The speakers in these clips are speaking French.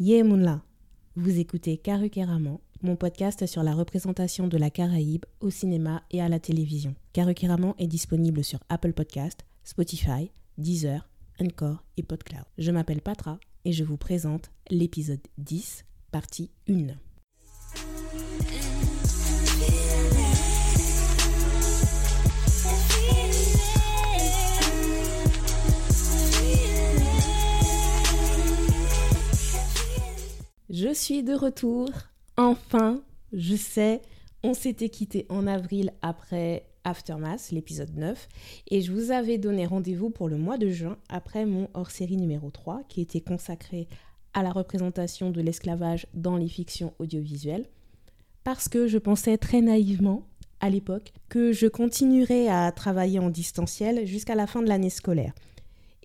Yemunla, vous écoutez Karukeraman, mon podcast sur la représentation de la Caraïbe au cinéma et à la télévision. Karukeraman est disponible sur Apple Podcast, Spotify, Deezer, Encore et PodCloud. Je m'appelle Patra et je vous présente l'épisode 10, partie 1. Je suis de retour. Enfin, je sais, on s'était quitté en avril après Aftermath, l'épisode 9, et je vous avais donné rendez-vous pour le mois de juin après mon hors-série numéro 3 qui était consacré à la représentation de l'esclavage dans les fictions audiovisuelles, parce que je pensais très naïvement à l'époque que je continuerais à travailler en distanciel jusqu'à la fin de l'année scolaire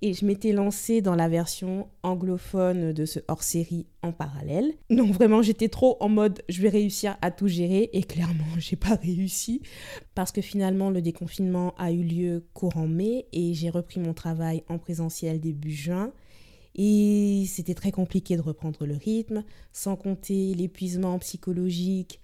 et je m'étais lancée dans la version anglophone de ce hors-série en parallèle. Donc vraiment, j'étais trop en mode je vais réussir à tout gérer et clairement, j'ai pas réussi parce que finalement le déconfinement a eu lieu courant mai et j'ai repris mon travail en présentiel début juin. Et c'était très compliqué de reprendre le rythme, sans compter l'épuisement psychologique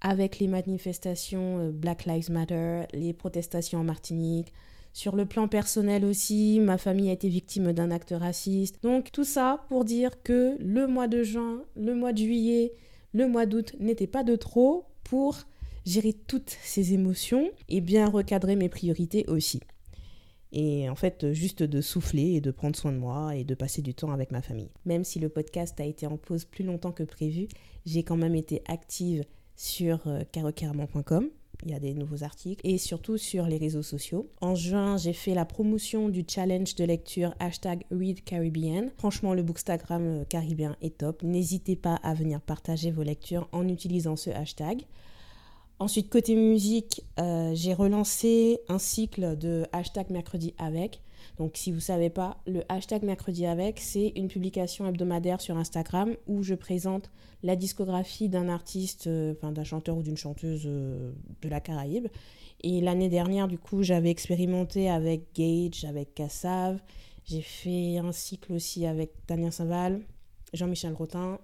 avec les manifestations euh, Black Lives Matter, les protestations en Martinique, sur le plan personnel aussi, ma famille a été victime d'un acte raciste. Donc tout ça pour dire que le mois de juin, le mois de juillet, le mois d'août n'était pas de trop pour gérer toutes ces émotions et bien recadrer mes priorités aussi. Et en fait, juste de souffler et de prendre soin de moi et de passer du temps avec ma famille. Même si le podcast a été en pause plus longtemps que prévu, j'ai quand même été active sur euh, il y a des nouveaux articles, et surtout sur les réseaux sociaux. En juin, j'ai fait la promotion du challenge de lecture hashtag ReadCaribbean. Franchement, le bookstagram euh, caribéen est top. N'hésitez pas à venir partager vos lectures en utilisant ce hashtag. Ensuite, côté musique, euh, j'ai relancé un cycle de hashtag mercredi avec. Donc, si vous ne savez pas, le hashtag mercredi avec, c'est une publication hebdomadaire sur Instagram où je présente la discographie d'un artiste, euh, enfin d'un chanteur ou d'une chanteuse euh, de la Caraïbe. Et l'année dernière, du coup, j'avais expérimenté avec Gage, avec Kassav. J'ai fait un cycle aussi avec Daniel Saval, Jean-Michel Rotin,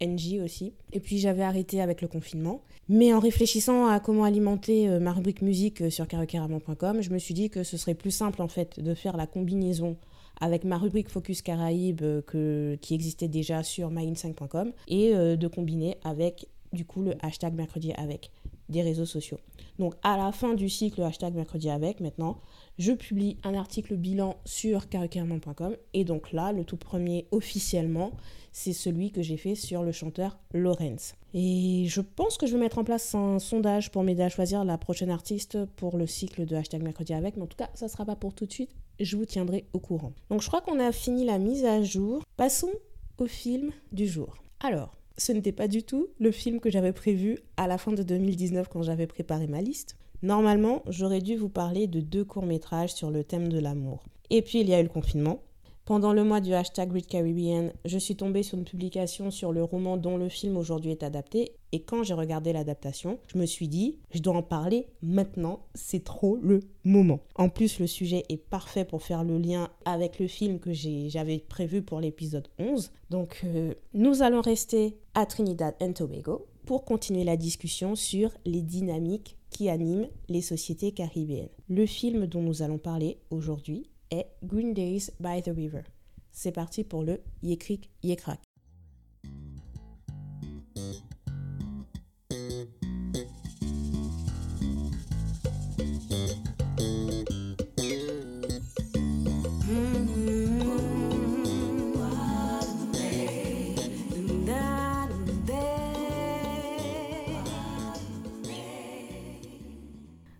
NJ aussi. Et puis j'avais arrêté avec le confinement. Mais en réfléchissant à comment alimenter euh, ma rubrique musique euh, sur caracaramon.com, je me suis dit que ce serait plus simple en fait de faire la combinaison avec ma rubrique Focus Caraïbes euh, qui existait déjà sur myin5.com et de combiner avec du coup le hashtag mercredi avec des réseaux sociaux. Donc à la fin du cycle hashtag mercredi avec maintenant, je publie un article bilan sur caracaramon.com et donc là, le tout premier officiellement, c'est celui que j'ai fait sur le chanteur Lorenz. Et je pense que je vais mettre en place un sondage pour m'aider à choisir la prochaine artiste pour le cycle de hashtag mercredi avec, mais en tout cas, ça ne sera pas pour tout de suite, je vous tiendrai au courant. Donc je crois qu'on a fini la mise à jour. Passons au film du jour. Alors, ce n'était pas du tout le film que j'avais prévu à la fin de 2019 quand j'avais préparé ma liste. Normalement, j'aurais dû vous parler de deux courts-métrages sur le thème de l'amour. Et puis il y a eu le confinement, pendant le mois du hashtag Read Caribbean, je suis tombée sur une publication sur le roman dont le film aujourd'hui est adapté. Et quand j'ai regardé l'adaptation, je me suis dit, je dois en parler maintenant, c'est trop le moment. En plus, le sujet est parfait pour faire le lien avec le film que j'avais prévu pour l'épisode 11. Donc, euh, nous allons rester à Trinidad and Tobago pour continuer la discussion sur les dynamiques qui animent les sociétés caribéennes. Le film dont nous allons parler aujourd'hui est Green Days by the River. C'est parti pour le Yekrik Yekrak.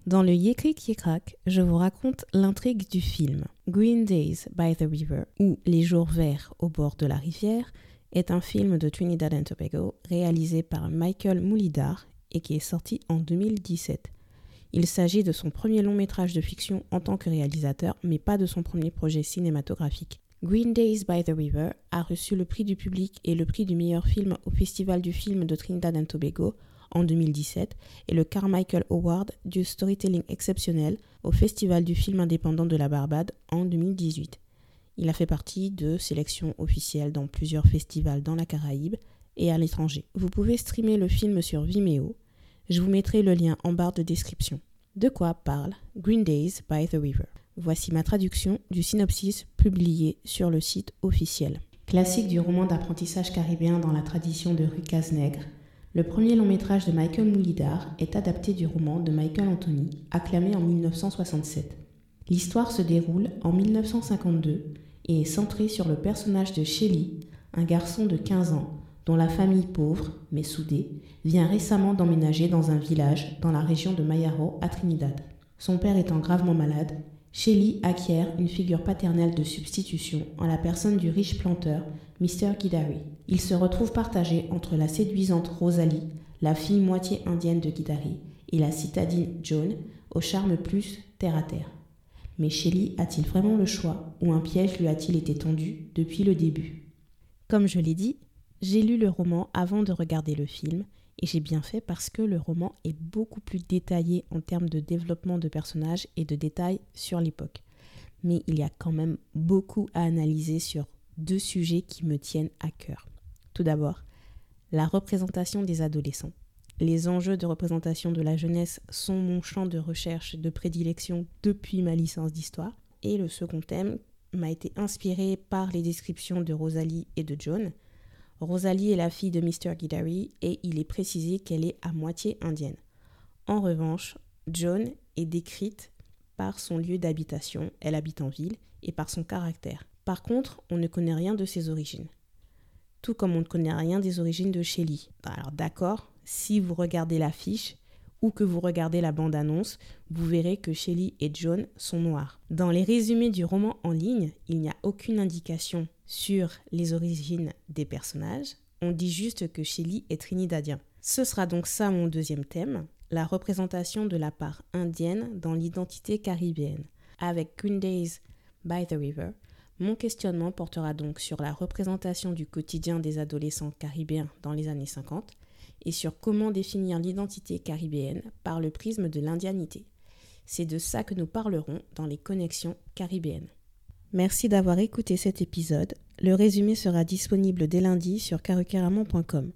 Dans le Yekrik Yekrak, je vous raconte l'intrigue du film. Green Days by the River, ou Les jours verts au bord de la rivière, est un film de Trinidad and Tobago réalisé par Michael Moulidar et qui est sorti en 2017. Il s'agit de son premier long métrage de fiction en tant que réalisateur, mais pas de son premier projet cinématographique. Green Days by the River a reçu le prix du public et le prix du meilleur film au Festival du film de Trinidad and Tobago en 2017 et le Carmichael Award du storytelling exceptionnel au Festival du film indépendant de la Barbade en 2018. Il a fait partie de sélections officielles dans plusieurs festivals dans la Caraïbe et à l'étranger. Vous pouvez streamer le film sur Vimeo. Je vous mettrai le lien en barre de description. De quoi parle Green Days by the River? Voici ma traduction du synopsis publié sur le site officiel. Classique du roman d'apprentissage caribéen dans la tradition de Rucas Nègre, le premier long métrage de Michael Moulidar est adapté du roman de Michael Anthony, acclamé en 1967. L'histoire se déroule en 1952 et est centrée sur le personnage de Shelly, un garçon de 15 ans dont la famille pauvre, mais soudée, vient récemment d'emménager dans un village dans la région de Mayaro à Trinidad. Son père étant gravement malade, Shelly acquiert une figure paternelle de substitution en la personne du riche planteur Mr. Guidari. Il se retrouve partagé entre la séduisante Rosalie, la fille moitié indienne de Guidari, et la citadine Joan, au charme plus terre à terre. Mais Shelly a-t-il vraiment le choix ou un piège lui a-t-il été tendu depuis le début? Comme je l'ai dit, j'ai lu le roman avant de regarder le film et j'ai bien fait parce que le roman est beaucoup plus détaillé en termes de développement de personnages et de détails sur l'époque. Mais il y a quand même beaucoup à analyser sur deux sujets qui me tiennent à cœur. Tout d'abord, la représentation des adolescents. Les enjeux de représentation de la jeunesse sont mon champ de recherche de prédilection depuis ma licence d'histoire. Et le second thème m'a été inspiré par les descriptions de Rosalie et de John, Rosalie est la fille de Mr. Guidari et il est précisé qu'elle est à moitié indienne. En revanche, Joan est décrite par son lieu d'habitation, elle habite en ville, et par son caractère. Par contre, on ne connaît rien de ses origines. Tout comme on ne connaît rien des origines de Shelly. Alors d'accord, si vous regardez l'affiche, ou que vous regardez la bande-annonce, vous verrez que Shelly et John sont noirs. Dans les résumés du roman en ligne, il n'y a aucune indication sur les origines des personnages. On dit juste que Shelly est trinidadien. Ce sera donc ça mon deuxième thème, la représentation de la part indienne dans l'identité caribéenne. Avec Green Days by the River, mon questionnement portera donc sur la représentation du quotidien des adolescents caribéens dans les années 50 et sur comment définir l'identité caribéenne par le prisme de l'indianité. C'est de ça que nous parlerons dans les connexions caribéennes. Merci d'avoir écouté cet épisode. Le résumé sera disponible dès lundi sur carucaramon.com.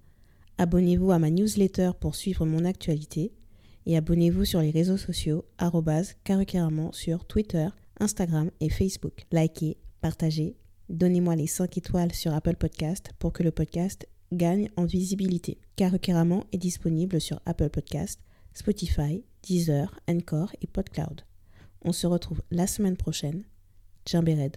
Abonnez-vous à ma newsletter pour suivre mon actualité et abonnez-vous sur les réseaux sociaux carucaramon sur Twitter, Instagram et Facebook. Likez, partagez, donnez-moi les 5 étoiles sur Apple Podcast pour que le podcast gagne en visibilité. Carucaramon est disponible sur Apple Podcast, Spotify, Deezer, Encore et PodCloud. On se retrouve la semaine prochaine. Jump Red.